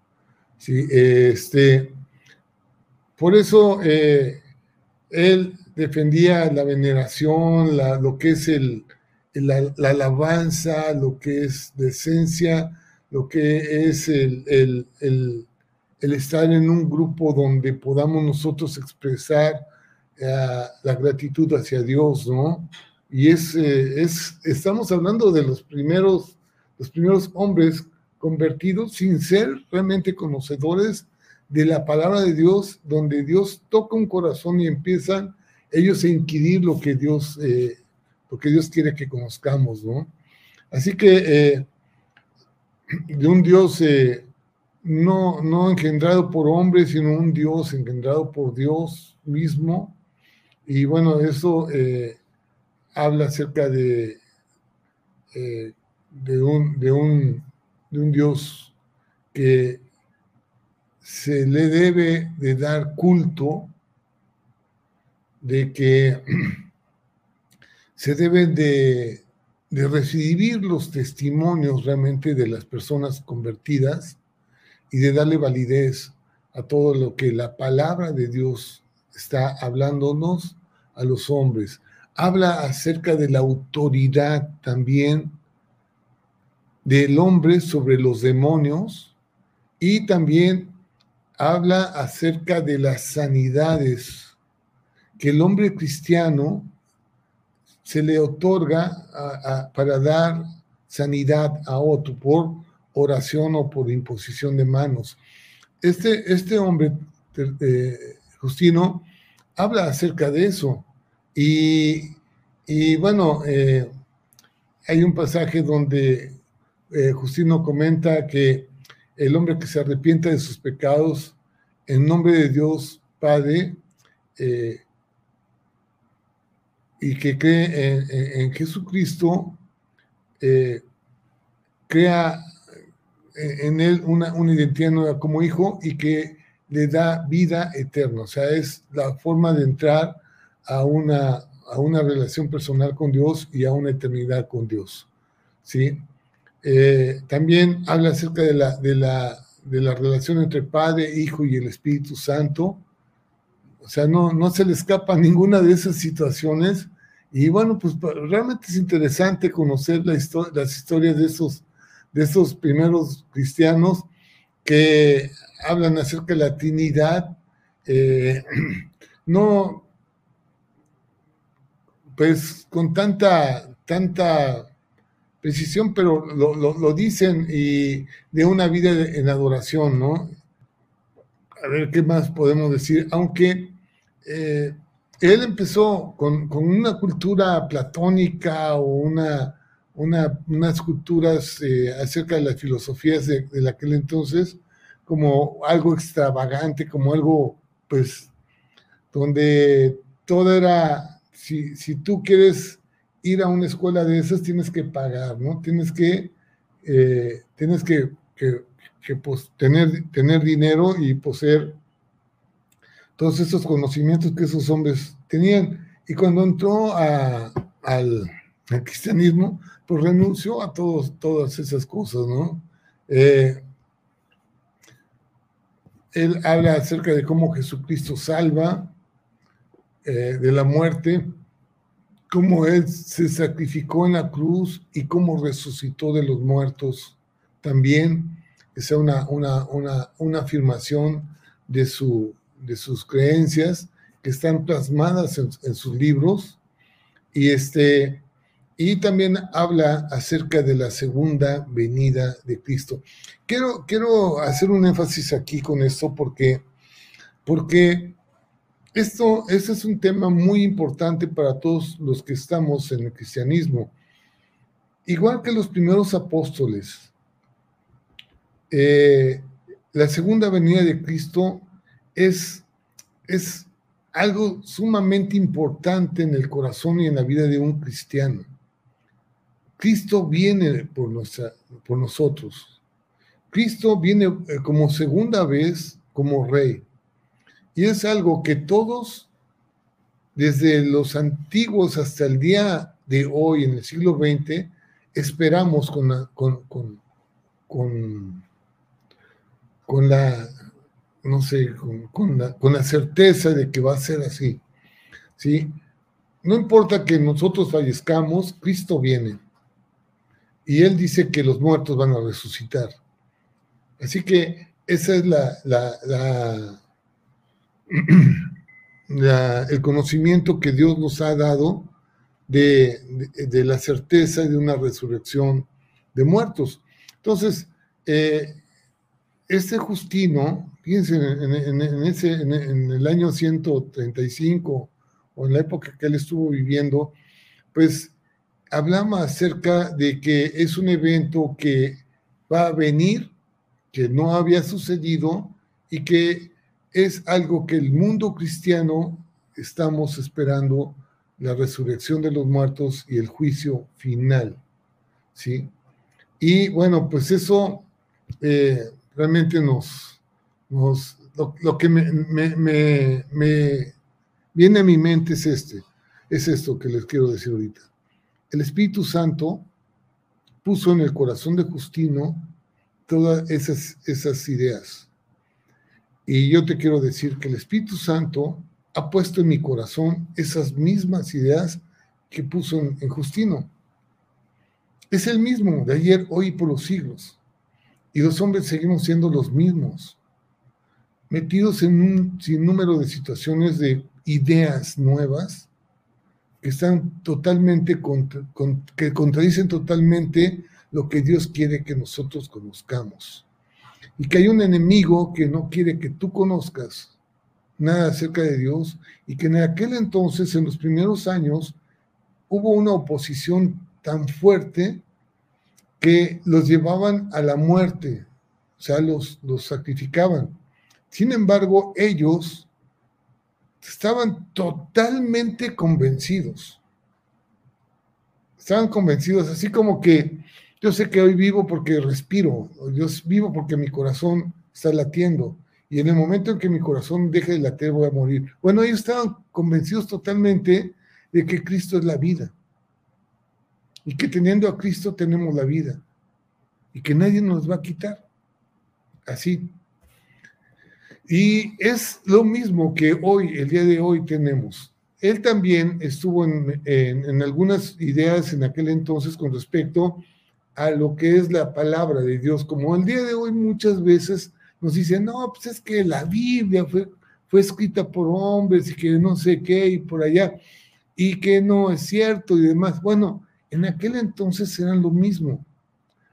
¿Sí? Este, por eso eh, él defendía la veneración, la, lo que es el, la, alabanza, lo que es decencia, lo que es el, el, estar en un grupo donde podamos nosotros expresar la gratitud hacia Dios, ¿no? Y es, eh, es, estamos hablando de los primeros, los primeros hombres convertidos sin ser realmente conocedores de la palabra de Dios, donde Dios toca un corazón y empiezan ellos a inquirir lo que Dios, eh, lo que Dios quiere que conozcamos, ¿no? Así que eh, de un Dios no, no engendrado por hombres, sino un Dios engendrado por Dios mismo. Y bueno, eso habla acerca de, eh, de, un, de, un, de un Dios que se le debe de dar culto, de que se deben de, de recibir los testimonios realmente de las personas convertidas y de darle validez a todo lo que la palabra de Dios está hablándonos a los hombres. Habla acerca de la autoridad también del hombre sobre los demonios y también habla acerca de las sanidades que el hombre cristiano se le otorga para dar sanidad a otro por oración o por imposición de manos. Este, este hombre, eh, Justino, habla acerca de eso y, bueno, eh, hay un pasaje donde eh, Justino comenta que el hombre que se arrepienta de sus pecados en nombre de Dios Padre eh, y que cree en, Jesucristo, crea en él una, una identidad nueva como hijo y que le da vida eterna. O sea, es la forma de entrar a una, a una relación personal con Dios y a una eternidad con Dios. ¿sí? Eh, también habla acerca de la, de, la, de la relación entre Padre, Hijo y el Espíritu Santo. O sea, no, no se le escapa ninguna de esas situaciones. Y bueno, pues realmente es interesante conocer la las historias de esos, de esos primeros cristianos que hablan acerca de la Trinidad. Eh, no, pues con tanta, tanta precisión, pero lo, dicen y de una vida en adoración, ¿no? A ver qué más podemos decir, aunque eh, él empezó con, una cultura platónica o una, unas culturas eh, acerca de las filosofías de, de aquel entonces, como algo extravagante, como algo, pues, donde todo era si, tú quieres ir a una escuela de esas, tienes que pagar, ¿no? Tienes que, eh, tienes que, pues, tener, tener dinero y poseer todos esos conocimientos que esos hombres tenían. Y cuando entró al, cristianismo, pues renunció a todos, todas esas cosas, ¿no? Eh, él habla acerca de cómo Jesucristo salva, eh, de la muerte, cómo Él se sacrificó en la cruz y cómo resucitó de los muertos también. Esa es una, una, una, una afirmación de, su, de sus creencias que están plasmadas en, sus libros. Y, este, y también habla acerca de la segunda venida de Cristo. Quiero, quiero hacer un énfasis aquí con esto porque, porque esto, este es un tema muy importante para todos los que estamos en el cristianismo. Igual que los primeros apóstoles, eh, la segunda venida de Cristo es, es algo sumamente importante en el corazón y en la vida de un cristiano. Cristo viene por, nuestra, por nosotros. Cristo viene eh, como segunda vez como rey. Y es algo que todos, desde los antiguos hasta el día de hoy, en el siglo XX, esperamos con la, con, con, con, la no sé, con, la, con la certeza de que va a ser así. ¿sí? No importa que nosotros fallezcamos, Cristo viene. Y Él dice que los muertos van a resucitar. Así que esa es la, la, el conocimiento que Dios nos ha dado de, la certeza de una resurrección de muertos. Entonces, eh, este Justino, fíjense, en, ese, en, el año 135 o en la época que él estuvo viviendo, pues hablaba acerca de que es un evento que va a venir, que no había sucedido y que es algo que el mundo cristiano estamos esperando, la resurrección de los muertos y el juicio final. ¿sí? Y bueno, pues eso eh, realmente nos, nos lo, que me, me, me, viene a mi mente es este, es esto que les quiero decir ahorita. El Espíritu Santo puso en el corazón de Justino todas esas, esas ideas. Y yo te quiero decir que el Espíritu Santo ha puesto en mi corazón esas mismas ideas que puso en, Justino. Es el mismo de ayer, hoy y por los siglos. Y los hombres seguimos siendo los mismos, metidos en un sinnúmero de situaciones de ideas nuevas que están totalmente, que contradicen totalmente lo que Dios quiere que nosotros conozcamos. Y que hay un enemigo que no quiere que tú conozcas nada acerca de Dios y que en aquel entonces, en los primeros años, hubo una oposición tan fuerte que los llevaban a la muerte, o sea, los, los sacrificaban. Sin embargo, ellos estaban totalmente convencidos. Estaban convencidos, así como que yo sé que hoy vivo porque respiro, yo vivo porque mi corazón está latiendo, y en el momento en que mi corazón deje de latir voy a morir. Bueno, ellos estaban convencidos totalmente de que Cristo es la vida y que teniendo a Cristo tenemos la vida y que nadie nos va a quitar. Así. Y es lo mismo que hoy, el día de hoy tenemos. Él también estuvo en, algunas ideas en aquel entonces con respecto a lo que es la palabra de Dios. Como el día de hoy muchas veces nos dicen, no, pues es que la Biblia fue, fue escrita por hombres y que no sé qué y por allá, y que no es cierto y demás. Bueno, en aquel entonces eran lo mismo.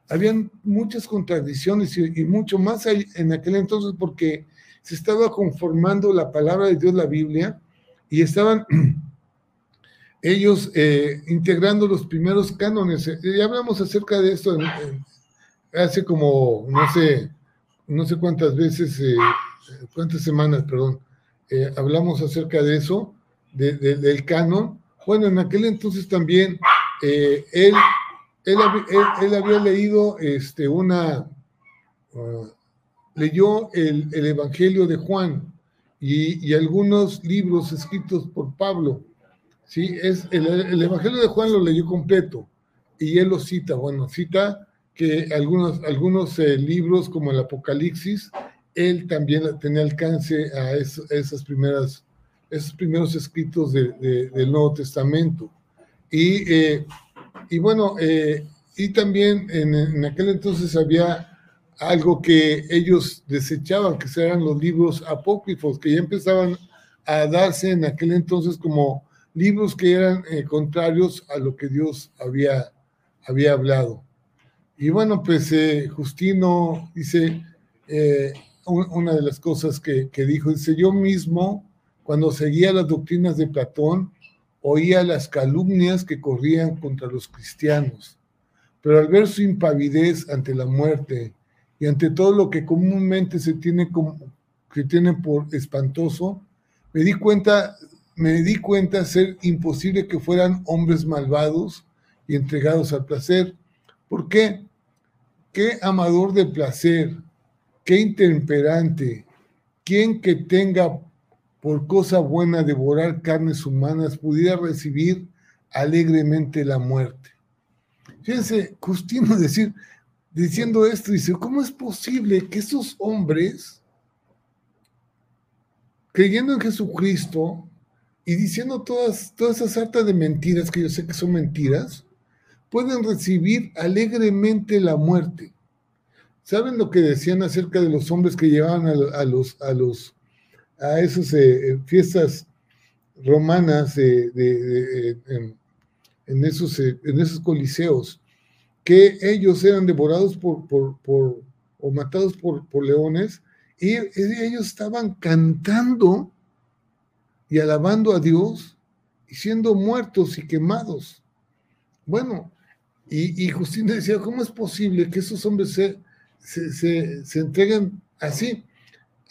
Habían muchas contradicciones y, mucho más en aquel entonces porque se estaba conformando la palabra de Dios, la Biblia, y estaban ellos eh, integrando los primeros cánones. Eh, ya hablamos acerca de esto hace como, no sé, no sé cuántas veces, eh, cuántas semanas, perdón, hablamos acerca de eso, del canon. Bueno, en aquel entonces también eh, él, él, había leído este, una, uh, leyó el, Evangelio de Juan y, algunos libros escritos por Pablo. ¿Sí? Es, el, Evangelio de Juan lo leyó completo y él lo cita. Bueno, cita que algunos, algunos eh, libros como el Apocalipsis, él también tenía alcance a, esas primeras, esos primeros escritos del Nuevo Testamento. Y, eh, y bueno, eh, y también en, aquel entonces había algo que ellos desechaban, que eran los libros apócrifos, que ya empezaban a darse en aquel entonces como libros que eran eh, contrarios a lo que Dios había, había hablado. Y bueno, pues Justino dice, una de las cosas que, que dijo, dice, yo mismo, cuando seguía las doctrinas de Platón, oía las calumnias que corrían contra los cristianos, pero al ver su impavidez ante la muerte y ante todo lo que comúnmente se tiene, como, que tiene por espantoso, me di cuenta, me di cuenta ser imposible que fueran hombres malvados y entregados al placer. ¿Por qué? Qué amador del placer, qué intemperante, quien que tenga por cosa buena devorar carnes humanas, pudiera recibir alegremente la muerte. Fíjense, Justino decir, diciendo esto, dice, ¿cómo es posible que esos hombres, creyendo en Jesucristo y diciendo todas, todas esas hartas de mentiras, que yo sé que son mentiras, pueden recibir alegremente la muerte? ¿Saben lo que decían acerca de los hombres que llevaban a, los, a los a esas eh, fiestas romanas de, en, esos, en esos coliseos, que ellos eran devorados por, por, por o matados por leones, y ellos estaban cantando y alabando a Dios y siendo muertos y quemados. Bueno, y, y Justina decía, ¿cómo es posible que esos hombres se, se, se, entreguen así?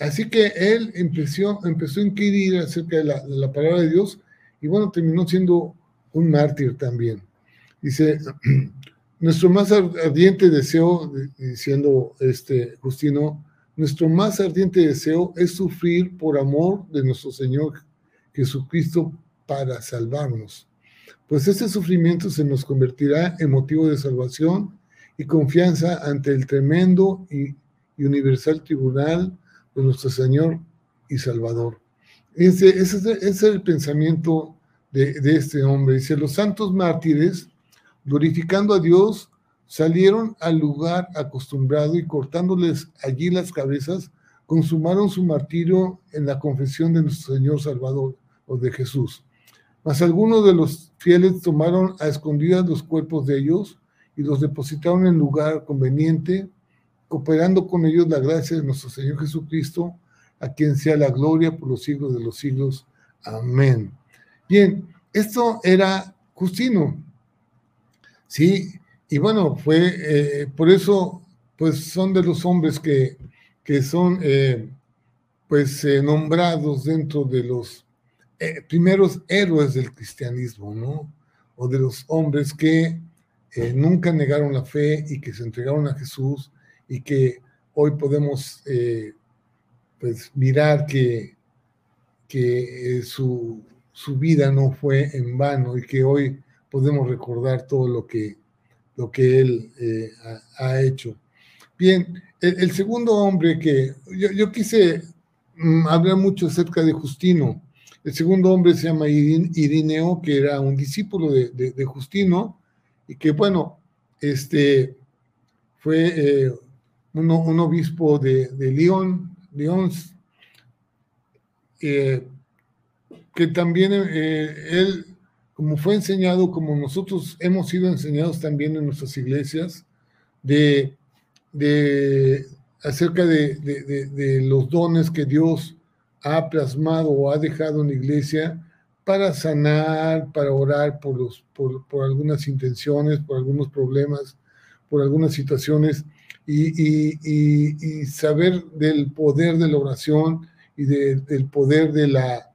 Así que él empezó, empezó a inquirir acerca de la, de la, palabra de Dios y bueno, terminó siendo un mártir también. Dice, nuestro más ardiente deseo, diciendo este Justino, nuestro más ardiente deseo es sufrir por amor de nuestro Señor Jesucristo para salvarnos. Pues ese sufrimiento se nos convertirá en motivo de salvación y confianza ante el tremendo y, universal tribunal de nuestro Señor y Salvador. Ese, ese, es el pensamiento de, de este hombre. Dice, los santos mártires, glorificando a Dios, salieron al lugar acostumbrado y cortándoles allí las cabezas, consumaron su martirio en la confesión de nuestro Señor Salvador o de Jesús. Mas algunos de los fieles tomaron a escondidas los cuerpos de ellos y los depositaron en lugar conveniente, cooperando con ellos la gracia de nuestro Señor Jesucristo, a quien sea la gloria por los siglos de los siglos. Amén. Bien, esto era Justino. Sí, y bueno, fue eh, por eso, pues son de los hombres que, que son, eh, pues, eh, nombrados dentro de los primeros héroes del cristianismo, ¿no? O de los hombres que nunca negaron la fe y que se entregaron a Jesús y que hoy podemos, pues, mirar que, que su, su vida no fue en vano y que hoy podemos recordar todo lo que lo que él eh, ha, hecho. Bien, el, segundo hombre que yo, quise mm, hablar mucho acerca de Justino. El segundo hombre se llama Irineo, que era un discípulo de, Justino y que, bueno, este fue eh, un, obispo de, León, León, eh, que también él como fue enseñado, como nosotros hemos sido enseñados también en nuestras iglesias, de, de acerca de, de, los dones que Dios ha plasmado o ha dejado en la iglesia para sanar, para orar por, los, por, por algunas intenciones, por algunos problemas, por algunas situaciones, y, saber del poder de la oración y del poder de la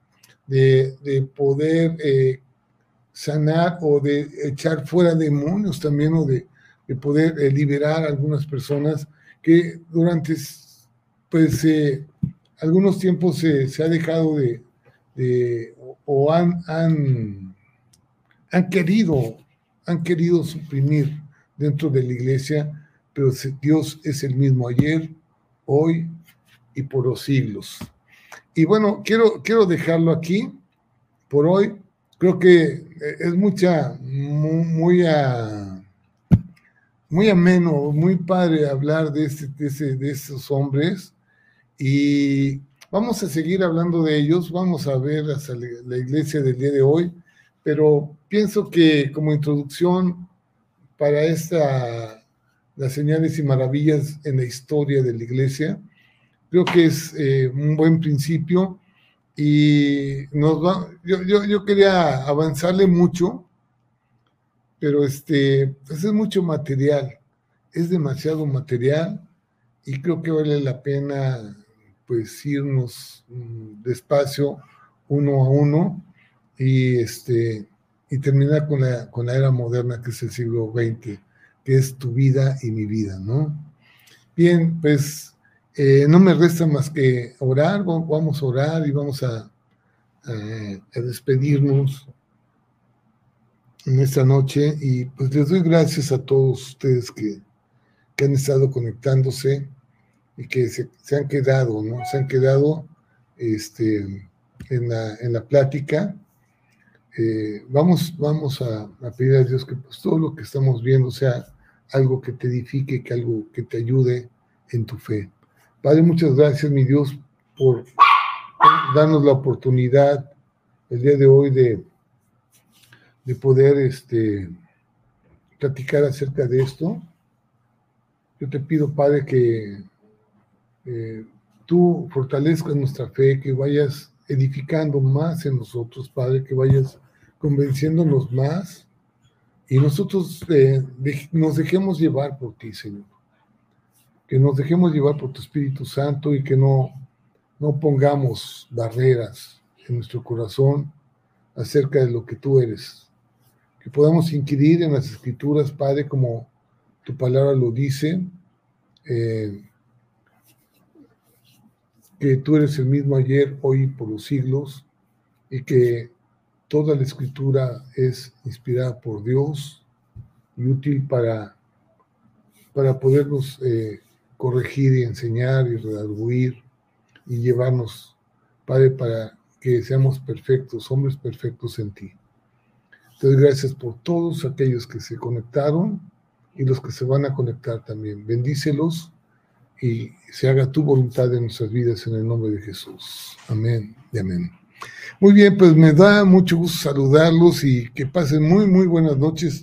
de, poder eh, sanar o de echar fuera demonios también o de, poder eh, liberar a algunas personas que durante pues eh, algunos tiempos se ha dejado de, o han, han, han, querido han querido suprimir dentro de la iglesia pero Dios es el mismo ayer hoy y por los siglos. Y bueno quiero quiero dejarlo aquí por hoy. Creo que eh, es mucha, muy, muy, muy ameno, muy padre hablar de, este, de, de esos hombres y vamos a seguir hablando de ellos, vamos a ver hasta la iglesia del día de hoy, pero pienso que como introducción para esta, las señales y maravillas en la historia de la iglesia, creo que es eh, un buen principio y nos va, yo, yo, yo, quería avanzarle mucho, pero este, pues es mucho material, es demasiado material y creo que vale la pena pues irnos mm, despacio uno a uno y este y terminar con la, con la era moderna que es el siglo XX, que es tu vida y mi vida, ¿no? Bien, pues eh, no me resta más que orar, vamos a orar y vamos a, despedirnos en esta noche y pues les doy gracias a todos ustedes que, han estado conectándose y que se, han quedado, ¿no? Se han quedado este, en, la, en la plática. Eh, vamos vamos a, a, pedir a Dios que pues, todo lo que estamos viendo sea algo que te edifique, que algo que te ayude en tu fe. Padre, muchas gracias, mi Dios, por darnos la oportunidad el día de hoy de, de poder este, platicar acerca de esto. Yo te pido, Padre, que eh, tú fortalezcas nuestra fe, que vayas edificando más en nosotros, Padre, que vayas convenciéndonos más y nosotros eh, nos dejemos llevar por ti, Señor. Que nos dejemos llevar por tu Espíritu Santo y que no, no pongamos barreras en nuestro corazón acerca de lo que tú eres. Que podamos inquirir en las escrituras, Padre, como tu palabra lo dice, eh, que tú eres el mismo ayer, hoy y por los siglos, y que toda la escritura es inspirada por Dios y útil para, para podernos eh, corregir y enseñar y redarguir y llevarnos, Padre, para que seamos perfectos, hombres perfectos en ti. Entonces, gracias por todos aquellos que se conectaron y los que se van a conectar también. Bendícelos y se haga tu voluntad en nuestras vidas en el nombre de Jesús. Amén y amén. Muy bien, pues me da mucho gusto saludarlos y que pasen muy, muy buenas noches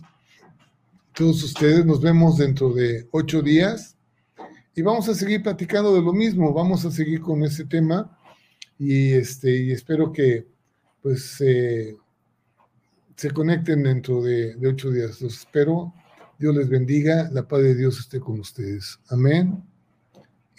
todos ustedes. Nos vemos dentro de ocho días y vamos a seguir platicando de lo mismo. Vamos a seguir con ese tema y, este, y espero que pues se conecten dentro de, de ocho días. Los espero. Dios les bendiga. La paz de Dios esté con ustedes. Amén